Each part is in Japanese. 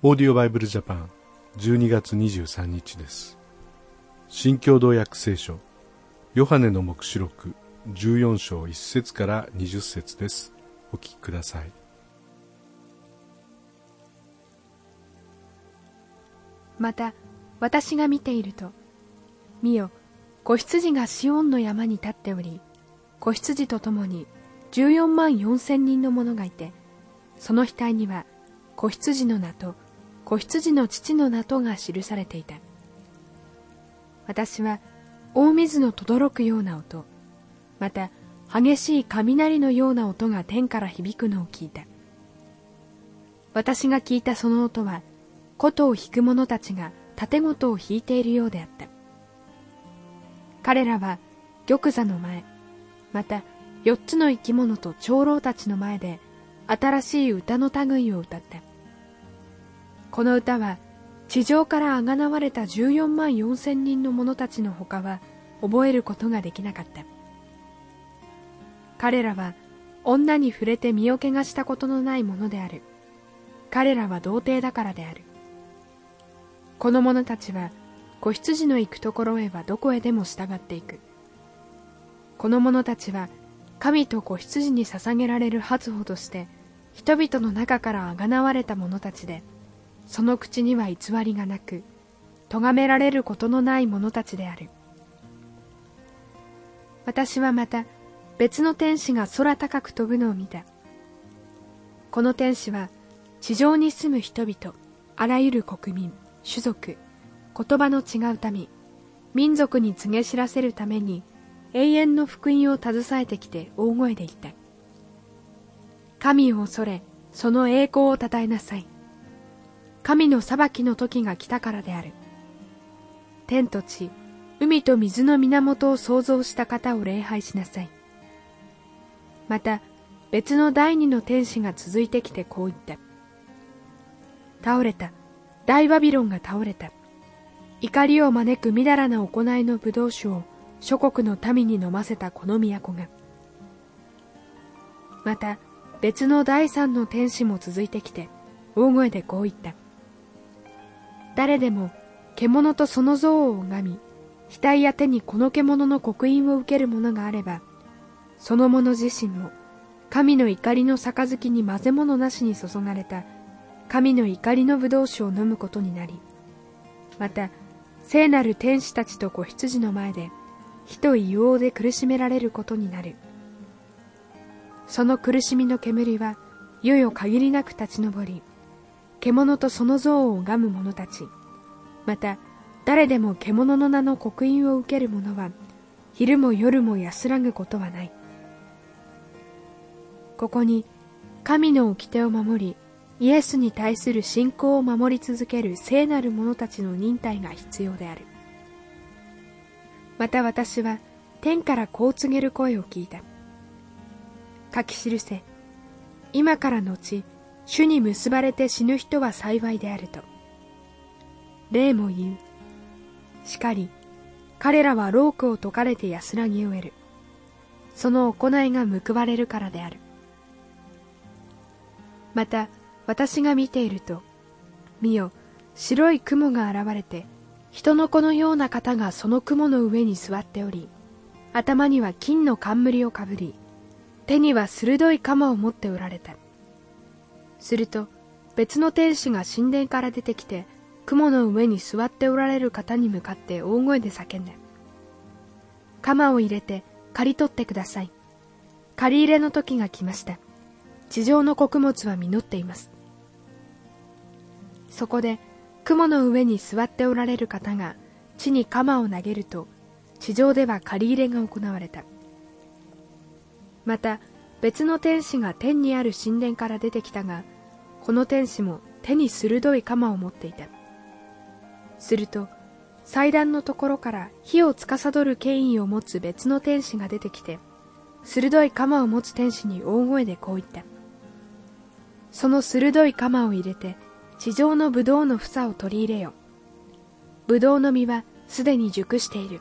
オーディオバイブルジャパン12月23日です。新共同訳聖書ヨハネの目視録14章1節から20節です。お聞きください。また私が見ていると見よ子羊がシオンの山に立っており子羊と共に14万4千人の者がいてその額には子羊の名と子羊の父の名とが記されていた。私は大水の轟くような音また激しい雷のような音が天から響くのを聞いた。私が聞いたその音は琴を弾く者たちが盾琴を弾いているようであった。彼らは玉座の前また四つの生き物と長老たちの前で新しい歌の類を歌った。この歌は地上からあがなわれた14万4千人の者たちの他は覚えることができなかった。彼らは女に触れて身を汚したことのないものである。彼らは童貞だからである。この者たちは子羊の行くところへはどこへでも従っていく。この者たちは神と子羊に捧げられる発歩として人々の中からあがなわれた者たちでその口には偽りがなく咎められることのない者たちである。私はまた別の天使が空高く飛ぶのを見た。この天使は地上に住む人々あらゆる国民種族言葉の違う民民族に告げ知らせるために永遠の福音を携えてきて大声で言った。神を恐れその栄光をたたえなさい。神の裁きの時が来たからである。天と地海と水の源を創造した方を礼拝しなさい。また別の第二の天使が続いてきてこう言った。倒れた。大バビロンが倒れた。怒りを招くみだらな行いの葡萄酒を諸国の民に飲ませたこの都が。また別の第三の天使も続いてきて大声でこう言った。誰でも獣とその像を拝み額や手にこの獣の刻印を受けるものがあればその者自身も神の怒りの杯に混ぜ物なしに注がれた神の怒りの葡萄酒を飲むことになりまた聖なる天使たちと子羊の前で火と硫黄で苦しめられることになる。その苦しみの煙はいよいよ限りなく立ち上り獣とその像を拝む者たち。また誰でも獣の名の刻印を受ける者は昼も夜も安らぐことはない。ここに神の掟を守りイエスに対する信仰を守り続ける聖なる者たちの忍耐が必要である。また私は天からこう告げる声を聞いた。書き記せ今から後主に結ばれて死ぬ人は幸いであると。霊も言う。しかり彼らはロークを解かれて安らぎを得る。その行いが報われるからである。また私が見ていると見よ白い雲が現れて人の子のような方がその雲の上に座っており頭には金の冠をかぶり手には鋭い鎌を持っておられた。すると別の天使が神殿から出てきて雲の上に座っておられる方に向かって大声で叫んだ鎌を入れて刈り取ってください。刈り入れの時が来ました。地上の穀物は実っています。そこで雲の上に座っておられる方が地に鎌を投げると地上では刈り入れが行われた。また別の天使が天にある神殿から出てきたがこの天使も手に鋭い鎌を持っていた。すると祭壇のところから火を司る権威を持つ別の天使が出てきて鋭い鎌を持つ天使に大声でこう言った。その鋭い鎌を入れて地上のブドウの房を取り入れよ。ブドウの実はすでに熟している。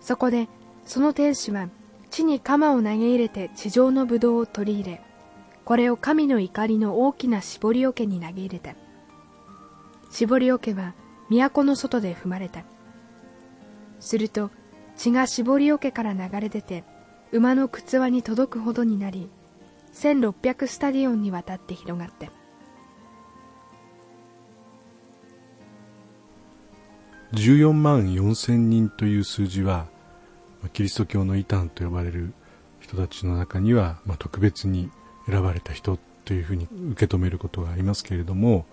そこでその天使は地に鎌を投げ入れて地上のブドウを取り入れこれを神の怒りの大きな絞り桶に投げ入れた絞り桶は都の外で踏まれたすると血が絞り桶から流れ出て馬の靴輪に届くほどになり1600スタディオンにわたって広がって。14万4千人という数字はキリスト教の異端と呼ばれる人たちの中には、まあ、特別に選ばれた人というふうに受け止めることがありますけれども、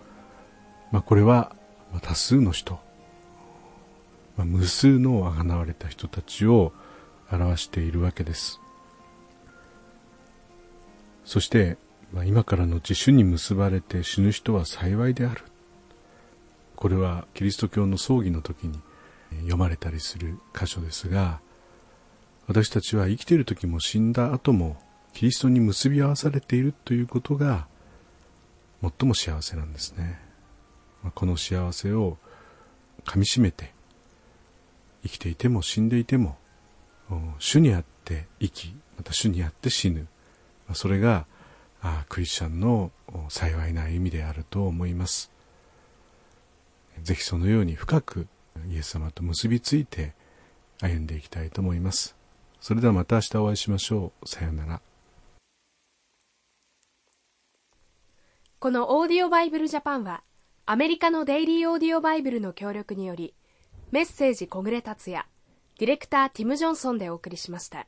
まあ、これは多数の人、まあ、無数のあがなわれた人たちを表しているわけです。そして、まあ、今からの自主に結ばれて死ぬ人は幸いである。これはキリスト教の葬儀の時に読まれたりする箇所ですが私たちは生きている時も死んだ後もキリストに結び合わされているということが最も幸せなんですね。この幸せをかみしめて生きていても死んでいても主にあって生きまた主にあって死ぬ。それがクリスチャンの幸いな意味であると思います。ぜひそのように深くイエス様と結びついて歩んでいきたいと思います。それではまた明日お会いしましょう。さようなら。このオーディオバイブルジャパンはアメリカのデイリーオーディオバイブルの協力によりメッセージ小暮達也ディレクターティム・ジョンソンでお送りしました。